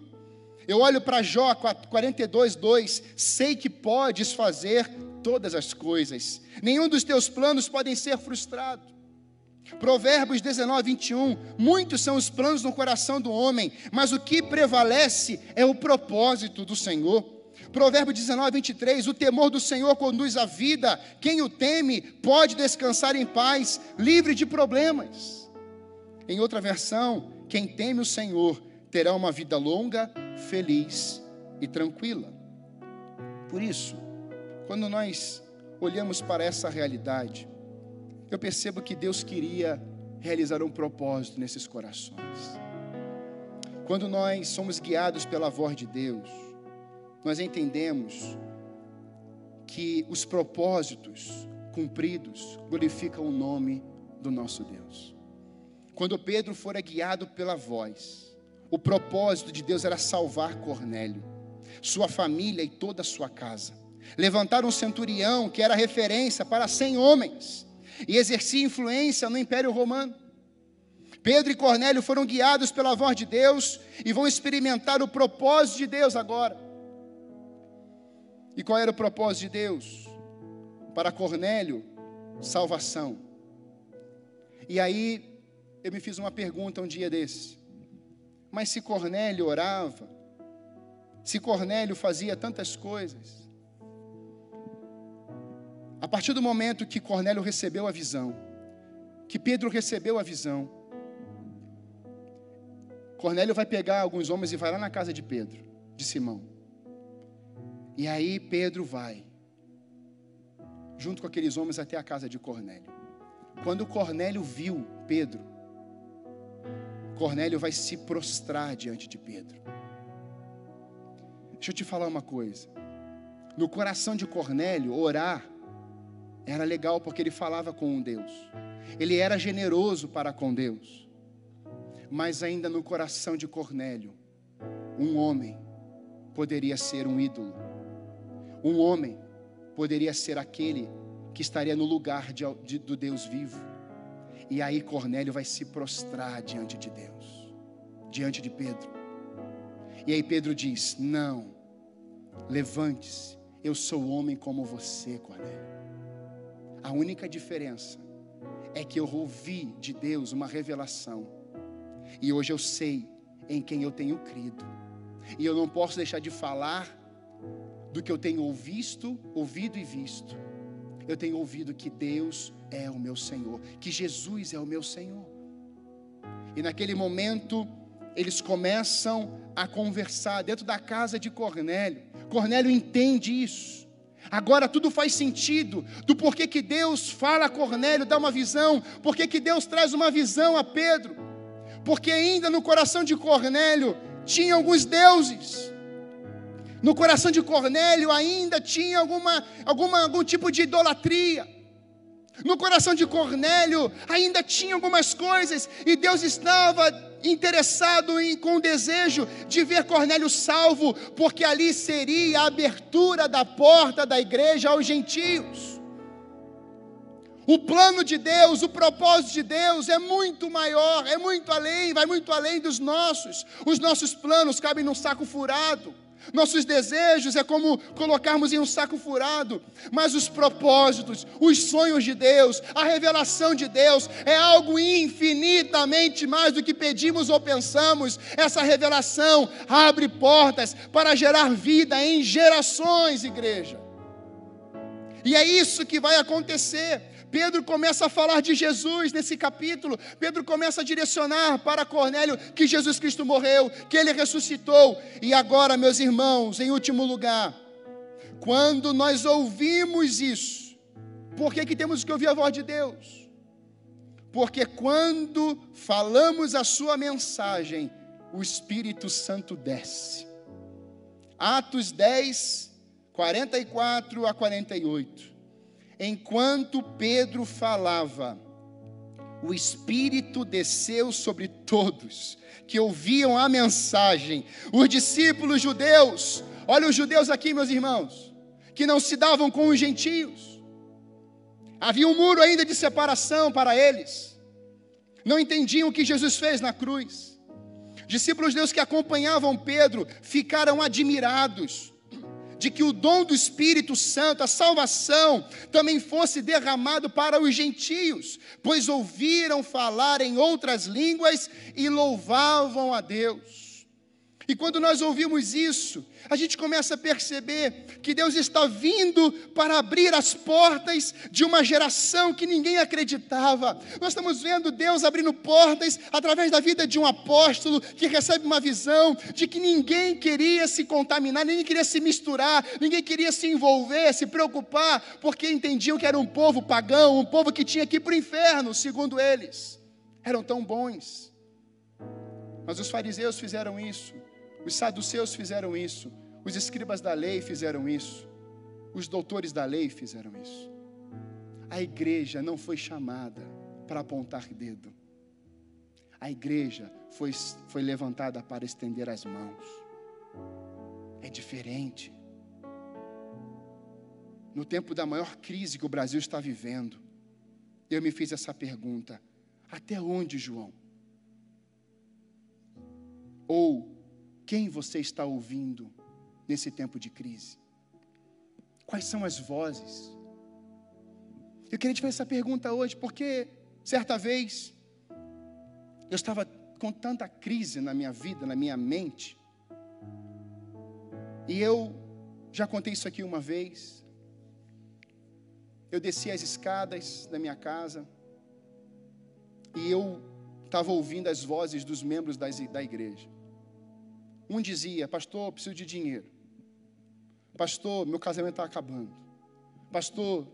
Eu olho para Jó 42, 2: Sei que podes fazer todas as coisas, nenhum dos teus planos podem ser frustrados. Provérbios 19, 21. Muitos são os planos no coração do homem, mas o que prevalece é o propósito do Senhor. Provérbio 19, 23. O temor do Senhor conduz à vida, quem o teme pode descansar em paz, livre de problemas. Em outra versão, quem teme o Senhor terá uma vida longa, feliz e tranquila. Por isso, quando nós olhamos para essa realidade, eu percebo que Deus queria realizar um propósito nesses corações. Quando nós somos guiados pela voz de Deus, nós entendemos que os propósitos cumpridos glorificam o nome do nosso Deus. Quando Pedro fora guiado pela voz, o propósito de Deus era salvar Cornélio, sua família e toda a sua casa. Levantar um centurião que era referência para cem homens e exercia influência no Império Romano. Pedro e Cornélio foram guiados pela voz de Deus e vão experimentar o propósito de Deus agora. E qual era o propósito de Deus? Para Cornélio, salvação. E aí eu me fiz uma pergunta um dia desse. Mas se Cornélio orava, se Cornélio fazia tantas coisas, a partir do momento que Cornélio recebeu a visão, que Pedro recebeu a visão, Cornélio vai pegar alguns homens e vai lá na casa de Pedro, de Simão. E aí Pedro vai, junto com aqueles homens, até a casa de Cornélio. Quando Cornélio viu Pedro, Cornélio vai se prostrar diante de Pedro. Deixa eu te falar uma coisa. No coração de Cornélio, orar era legal porque ele falava com Deus. Ele era generoso para com Deus. Mas ainda no coração de Cornélio, um homem poderia ser um ídolo. Um homem poderia ser aquele que estaria no lugar de, de, do Deus vivo. E aí Cornélio vai se prostrar diante de Deus, diante de Pedro. E aí Pedro diz: Não, levante-se, eu sou homem como você, Cornélio. A única diferença é que eu ouvi de Deus uma revelação, e hoje eu sei em quem eu tenho crido, e eu não posso deixar de falar do que eu tenho ouvido, ouvido e visto. Eu tenho ouvido que Deus é o meu Senhor, que Jesus é o meu Senhor. E naquele momento, eles começam a conversar dentro da casa de Cornélio. Cornélio entende isso. Agora tudo faz sentido do porquê que Deus fala a Cornélio, dá uma visão, porquê que Deus traz uma visão a Pedro. Porque ainda no coração de Cornélio tinha alguns deuses. No coração de Cornélio ainda tinha alguma, alguma, algum tipo de idolatria. No coração de Cornélio ainda tinha algumas coisas, e Deus estava interessado em, com desejo de ver Cornélio salvo, porque ali seria a abertura da porta da igreja aos gentios. O plano de Deus, o propósito de Deus é muito maior, é muito além, vai muito além dos nossos. Os nossos planos cabem num saco furado. Nossos desejos é como colocarmos em um saco furado, mas os propósitos, os sonhos de Deus, a revelação de Deus é algo infinitamente mais do que pedimos ou pensamos. Essa revelação abre portas para gerar vida em gerações, igreja. E é isso que vai acontecer. Pedro começa a falar de Jesus nesse capítulo. Pedro começa a direcionar para Cornélio que Jesus Cristo morreu, que ele ressuscitou. E agora, meus irmãos, em último lugar, quando nós ouvimos isso, por que, que temos que ouvir a voz de Deus? Porque quando falamos a sua mensagem, o Espírito Santo desce. Atos 10, 44 a 48. Enquanto Pedro falava, o Espírito desceu sobre todos que ouviam a mensagem. Os discípulos judeus, olha os judeus aqui, meus irmãos, que não se davam com os gentios. Havia um muro ainda de separação para eles. Não entendiam o que Jesus fez na cruz. Discípulos de Deus que acompanhavam Pedro ficaram admirados de que o dom do Espírito Santo, a salvação, também fosse derramado para os gentios, pois ouviram falar em outras línguas e louvavam a Deus. E quando nós ouvimos isso, a gente começa a perceber que Deus está vindo para abrir as portas de uma geração que ninguém acreditava. Nós estamos vendo Deus abrindo portas através da vida de um apóstolo que recebe uma visão de que ninguém queria se contaminar, ninguém queria se misturar, ninguém queria se envolver, se preocupar, porque entendiam que era um povo pagão, um povo que tinha que ir para o inferno, segundo eles. Eram tão bons. Mas os fariseus fizeram isso. Os saduceus fizeram isso, os escribas da lei fizeram isso, os doutores da lei fizeram isso. A igreja não foi chamada para apontar dedo. A igreja foi, foi levantada para estender as mãos. É diferente. No tempo da maior crise que o Brasil está vivendo, eu me fiz essa pergunta: até onde, João? Ou quem você está ouvindo nesse tempo de crise? Quais são as vozes? Eu queria te fazer essa pergunta hoje, porque certa vez eu estava com tanta crise na minha vida, na minha mente, e eu já contei isso aqui uma vez. Eu desci as escadas da minha casa e eu estava ouvindo as vozes dos membros da igreja. Um dizia, pastor, preciso de dinheiro. Pastor, meu casamento está acabando. Pastor,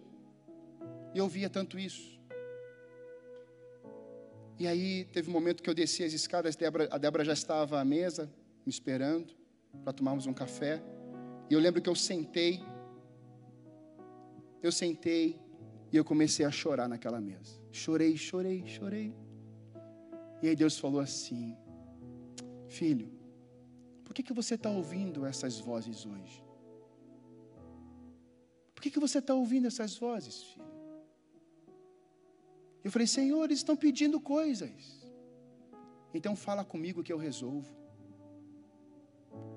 eu via tanto isso. E aí teve um momento que eu desci as escadas, a Débora já estava à mesa, me esperando, para tomarmos um café. E eu lembro que eu sentei, eu sentei e eu comecei a chorar naquela mesa. Chorei, chorei, chorei. E aí Deus falou assim: Filho, por que, que você está ouvindo essas vozes hoje? Por que, que você está ouvindo essas vozes, filho? Eu falei, Senhor, eles estão pedindo coisas. Então fala comigo que eu resolvo.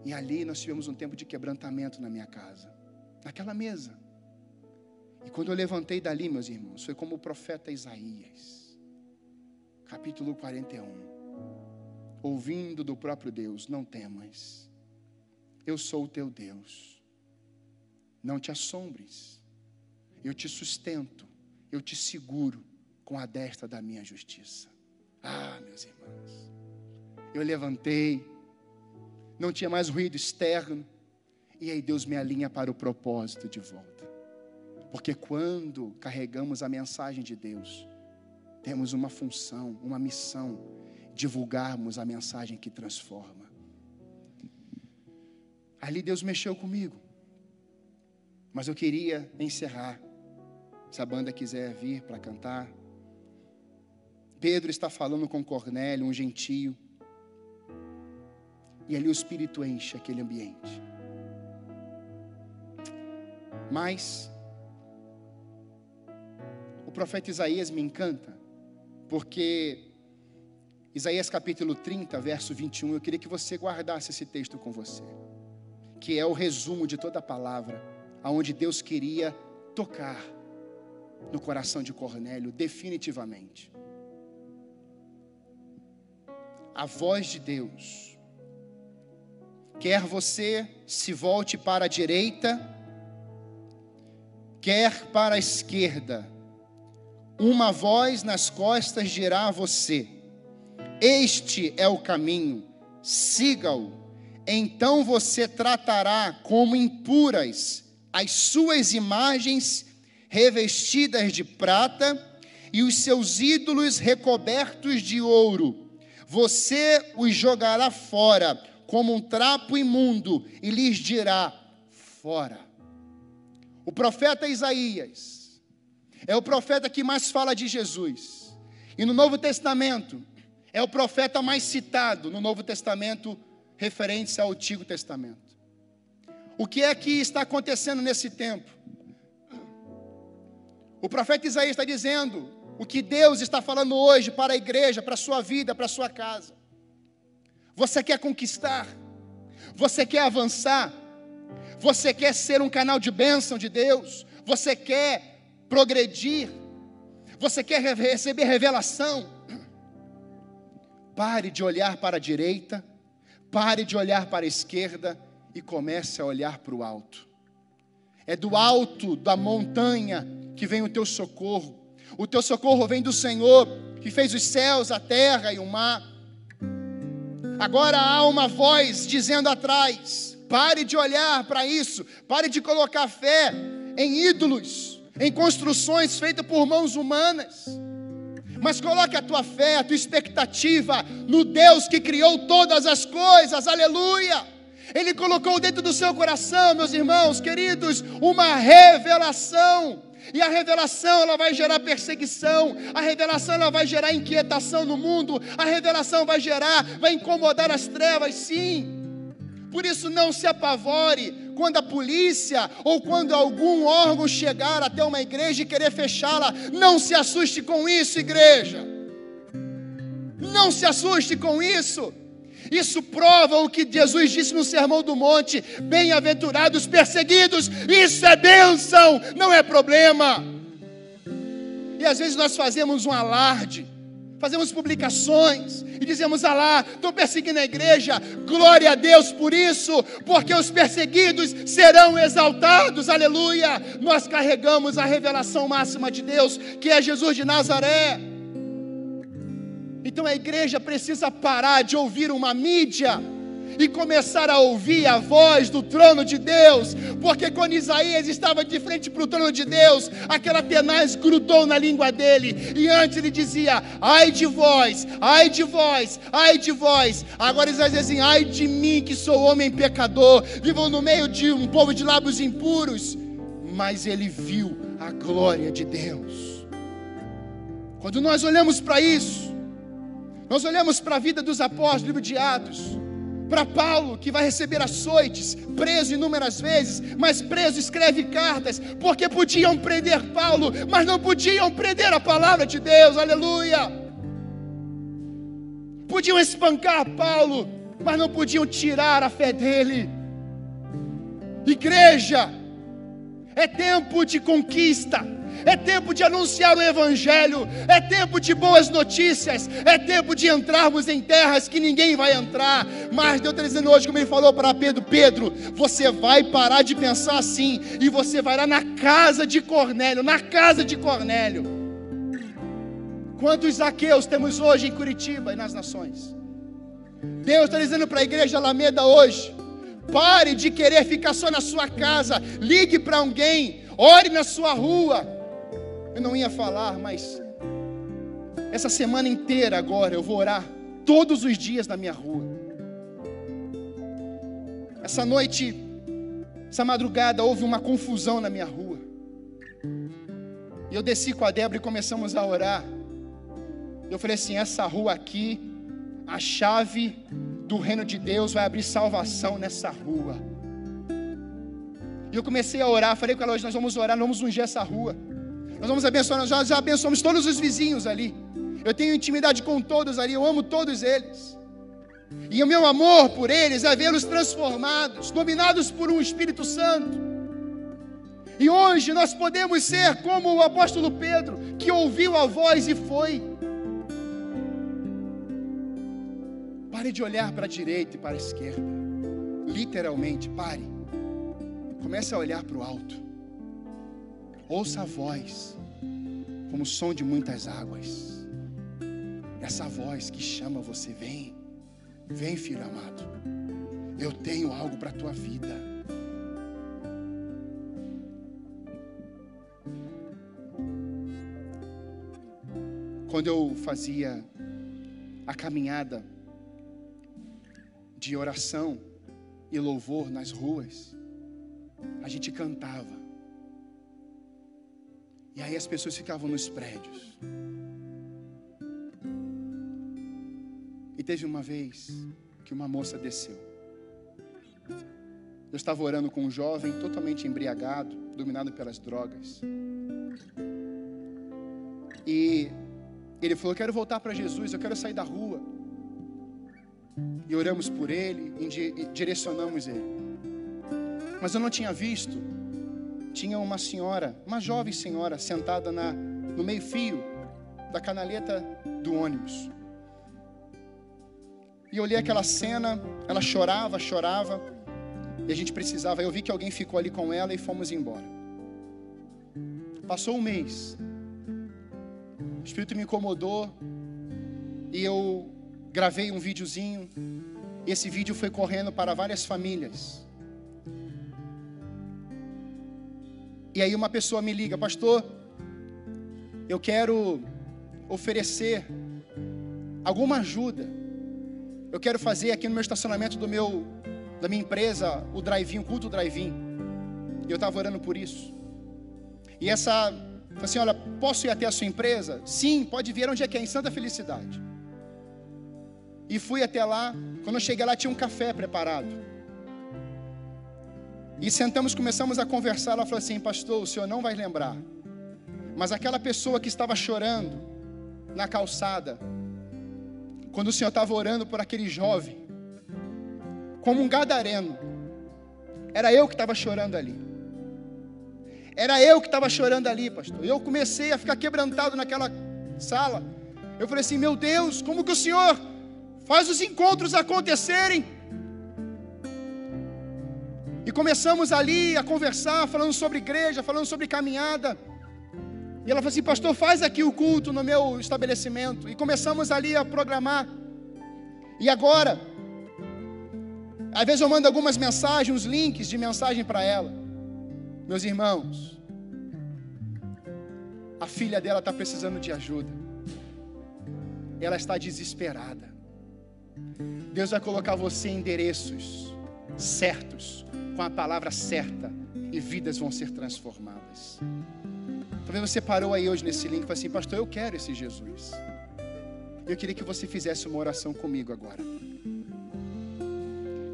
E ali nós tivemos um tempo de quebrantamento na minha casa, naquela mesa. E quando eu levantei dali, meus irmãos, foi como o profeta Isaías, capítulo 41, ouvindo do próprio Deus: Não temas, eu sou o teu Deus, não te assombres, eu te sustento, eu te seguro com a destra da minha justiça. Ah, meus irmãos, eu levantei, não tinha mais ruído externo, e aí Deus me alinha para o propósito de volta. Porque quando carregamos a mensagem de Deus, temos uma função, uma missão, divulgarmos a mensagem que transforma. Ali Deus mexeu comigo. Mas eu queria encerrar. Se a banda quiser vir para cantar. Pedro está falando com Cornélio, um gentio. E ali o Espírito enche aquele ambiente. Mas o profeta Isaías me encanta, porque Isaías capítulo 30, verso 21, eu queria que você guardasse esse texto com você, que é o resumo de toda a palavra, aonde Deus queria tocar no coração de Cornélio definitivamente a voz de Deus. Quer você se volte para a direita, quer para a esquerda, uma voz nas costas dirá a você: Este é o caminho, siga-o. Então você tratará como impuras as suas imagens revestidas de prata e os seus ídolos recobertos de ouro você os jogará fora como um trapo imundo e lhes dirá: fora. O profeta Isaías é o profeta que mais fala de Jesus. E no Novo Testamento, é o profeta mais citado no Novo Testamento, referente ao Antigo Testamento. O que é que está acontecendo nesse tempo? O profeta Isaías está dizendo: o que Deus está falando hoje para a igreja, para a sua vida, para a sua casa. Você quer conquistar, você quer avançar, você quer ser um canal de bênção de Deus, você quer progredir, você quer receber revelação. Pare de olhar para a direita, pare de olhar para a esquerda e comece a olhar para o alto. É do alto da montanha que vem o teu socorro. O teu socorro vem do Senhor, que fez os céus, a terra e o mar. Agora há uma voz dizendo atrás: pare de olhar para isso, pare de colocar fé em ídolos, em construções feitas por mãos humanas. Mas coloque a tua fé, a tua expectativa no Deus que criou todas as coisas, aleluia. Ele colocou dentro do seu coração, meus irmãos queridos, uma revelação e a revelação ela vai gerar perseguição, a revelação ela vai gerar inquietação no mundo, a revelação vai gerar, vai incomodar as trevas, sim. Por isso não se apavore quando a polícia ou quando algum órgão chegar até uma igreja e querer fechá-la. Não se assuste com isso, igreja. Não se assuste com isso. Isso prova o que Jesus disse no Sermão do Monte: bem-aventurados perseguidos, isso é bênção, não é problema. E às vezes nós fazemos um alarde, fazemos publicações e dizemos: ah lá, estou perseguindo a igreja, glória a Deus por isso, porque os perseguidos serão exaltados, aleluia. Nós carregamos a revelação máxima de Deus, que é Jesus de Nazaré. Então a igreja precisa parar de ouvir uma mídia e começar a ouvir a voz do trono de Deus, porque quando Isaías estava de frente para o trono de Deus, aquela tenaz grudou na língua dele, e antes ele dizia: ai de vós, ai de vós, ai de vós. Agora Isaías diz assim: ai de mim que sou homem pecador, vivo no meio de um povo de lábios impuros. Mas ele viu a glória de Deus. Quando nós olhamos para isso, nós olhamos para a vida dos apóstolos, livro de Atos, para Paulo, que vai receber açoites, preso inúmeras vezes, mas preso escreve cartas, porque podiam prender Paulo, mas não podiam prender a palavra de Deus, aleluia. Podiam espancar Paulo, mas não podiam tirar a fé dele. Igreja, é tempo de conquista, é tempo de anunciar o Evangelho, é tempo de boas notícias, é tempo de entrarmos em terras que ninguém vai entrar. Mas Deus está dizendo hoje, como Ele falou para Pedro: Pedro, você vai parar de pensar assim, e você vai lá na casa de Cornélio, na casa de Cornélio. Quantos Zaqueus temos hoje em Curitiba e nas nações? Deus está dizendo para a igreja Alameda hoje: pare de querer ficar só na sua casa, ligue para alguém, ore na sua rua. Eu não ia falar, mas essa semana inteira agora eu vou orar todos os dias na minha rua. Essa noite, essa madrugada, houve uma confusão na minha rua. E eu desci com a Débora e começamos a orar. Eu falei assim: essa rua aqui, a chave do reino de Deus vai abrir salvação nessa rua. E eu comecei a orar, falei com ela hoje: nós vamos orar, nós vamos ungir essa rua. Nós vamos abençoar, nós já, já abençoamos todos os vizinhos ali. Eu tenho intimidade com todos ali, eu amo todos eles. E o meu amor por eles é vê-los transformados, dominados por um Espírito Santo. E hoje nós podemos ser como o apóstolo Pedro, que ouviu a voz e foi. Pare de olhar para a direita e para a esquerda. Literalmente, pare. Comece a olhar para o alto. Ouça a voz, como o som de muitas águas. Essa voz que chama você, vem, vem, filho amado. Eu tenho algo para a tua vida. Quando eu fazia a caminhada de oração e louvor nas ruas, a gente cantava. E aí as pessoas ficavam nos prédios. E teve uma vez que uma moça desceu. Eu estava orando com um jovem totalmente embriagado, dominado pelas drogas. E ele falou: Quero voltar para Jesus, eu quero sair da rua. E oramos por ele, e direcionamos ele. Mas eu não tinha visto tinha uma senhora, uma jovem senhora, sentada na, no meio-fio da canaleta do ônibus. E eu olhei aquela cena, ela chorava, chorava, e a gente precisava. Eu vi que alguém ficou ali com ela e fomos embora. Passou um mês, o Espírito me incomodou, e eu gravei um videozinho, e esse vídeo foi correndo para várias famílias. E aí uma pessoa me liga, pastor, eu quero oferecer alguma ajuda. Eu quero fazer aqui no meu estacionamento do meu da minha empresa o drive-in, o culto drive-in. E eu estava orando por isso. E essa assim, olha, posso ir até a sua empresa? Sim, pode vir onde é que é, em Santa Felicidade. E fui até lá. Quando eu cheguei lá, tinha um café preparado. E sentamos, começamos a conversar. Ela falou assim: Pastor, o senhor não vai lembrar, mas aquela pessoa que estava chorando na calçada, quando o senhor estava orando por aquele jovem, como um gadareno, era eu que estava chorando ali. Era eu que estava chorando ali, pastor. Eu comecei a ficar quebrantado naquela sala. Eu falei assim: Meu Deus, como que o senhor faz os encontros acontecerem? E começamos ali a conversar, falando sobre igreja, falando sobre caminhada. E ela falou assim: Pastor, faz aqui o culto no meu estabelecimento. E começamos ali a programar. E agora, às vezes eu mando algumas mensagens, uns links de mensagem para ela. Meus irmãos, a filha dela está precisando de ajuda. Ela está desesperada. Deus vai colocar você em endereços certos com a palavra certa e vidas vão ser transformadas. Talvez você parou aí hoje nesse link e falou assim, pastor, eu quero esse Jesus. Eu queria que você fizesse uma oração comigo agora.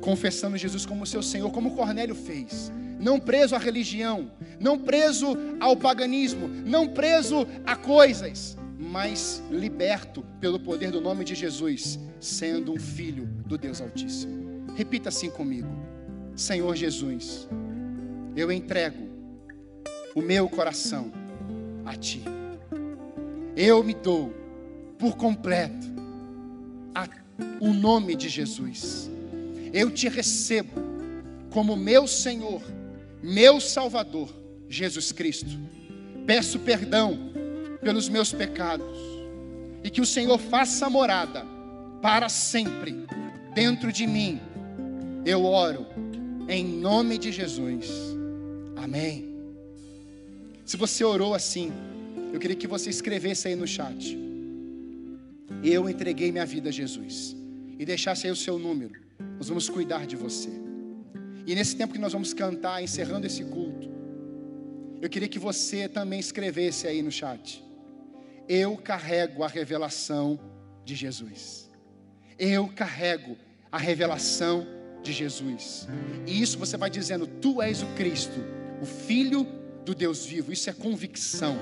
confessando Jesus como seu Senhor, como Cornélio fez. Não preso à religião, não preso ao paganismo, não preso a coisas, mas liberto pelo poder do nome de Jesus, sendo um filho do Deus Altíssimo. Repita assim comigo: Senhor Jesus, eu entrego o meu coração a Ti. Eu me dou por completo a, o nome de Jesus. Eu te recebo como meu Senhor, meu Salvador, Jesus Cristo. Peço perdão pelos meus pecados e que o Senhor faça morada para sempre dentro de mim. Eu oro em nome de Jesus. Amém. Se você orou assim, eu queria que você escrevesse aí no chat. Eu entreguei minha vida a Jesus. E deixasse aí o seu número. Nós vamos cuidar de você. E nesse tempo que nós vamos cantar, encerrando esse culto, eu queria que você também escrevesse aí no chat. Eu carrego a revelação de Jesus. Eu carrego a revelação de Jesus. E isso você vai dizendo: Tu és o Cristo, o Filho do Deus vivo. Isso é convicção.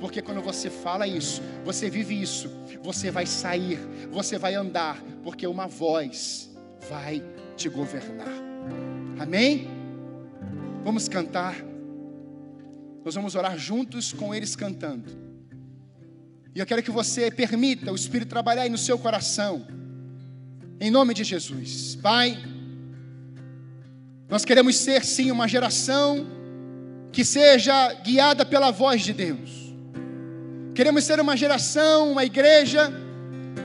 Porque quando você fala isso, você vive isso, você vai sair, você vai andar, porque uma voz vai te governar. Amém? Vamos cantar. Nós vamos orar juntos com eles cantando. E eu quero que você permita o Espírito trabalhar aí no seu coração. Em nome de Jesus. Pai, nós queremos ser sim uma geração que seja guiada pela voz de Deus. Queremos ser uma geração, uma igreja,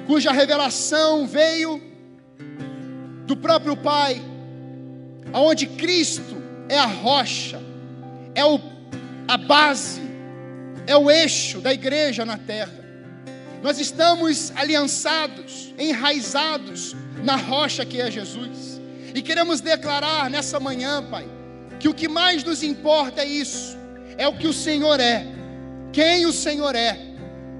cuja revelação veio do próprio Pai, aonde Cristo é a rocha, é o, a base, é o eixo da igreja na terra. Nós estamos aliançados, enraizados na rocha que é Jesus. E queremos declarar nessa manhã, Pai, que o que mais nos importa é isso, é o que o Senhor é, quem o Senhor é,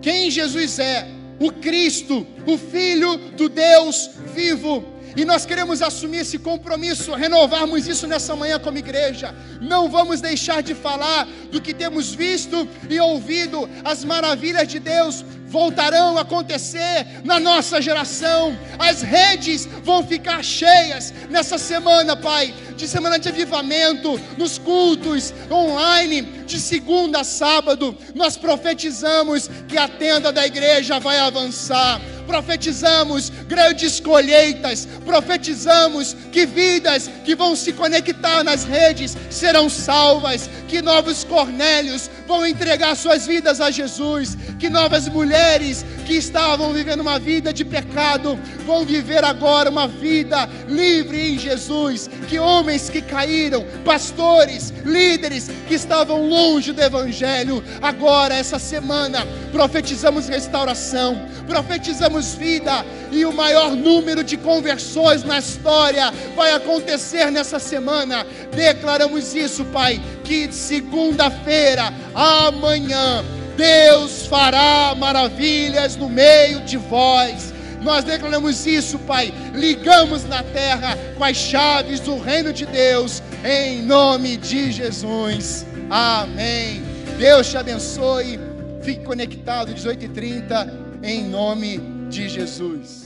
quem Jesus é, o Cristo, o Filho do Deus vivo. E nós queremos assumir esse compromisso, renovarmos isso nessa manhã como igreja. Não vamos deixar de falar do que temos visto e ouvido, as maravilhas de Deus, voltarão a acontecer na nossa geração. As redes vão ficar cheias nessa semana, Pai, de semana de avivamento, nos cultos online, de segunda a sábado. Nós profetizamos que a tenda da igreja vai avançar profetizamos grandes colheitas, profetizamos que vidas que vão se conectar nas redes serão salvas, que novos Cornélios vão entregar suas vidas a Jesus, que novas mulheres que estavam vivendo uma vida de pecado vão viver agora uma vida livre em Jesus, que homens que caíram, pastores, líderes que estavam longe do Evangelho, agora, essa semana, profetizamos restauração, profetizamos vida, e o maior número de conversões na história vai acontecer nessa semana. Declaramos isso, Pai, que segunda-feira, amanhã, Deus fará maravilhas no meio de vós. Nós declaramos isso, Pai. Ligamos na terra com as chaves do reino de Deus, em nome de Jesus. Amém. Deus te abençoe. Fique conectado, 18h30, em nome de Jesus.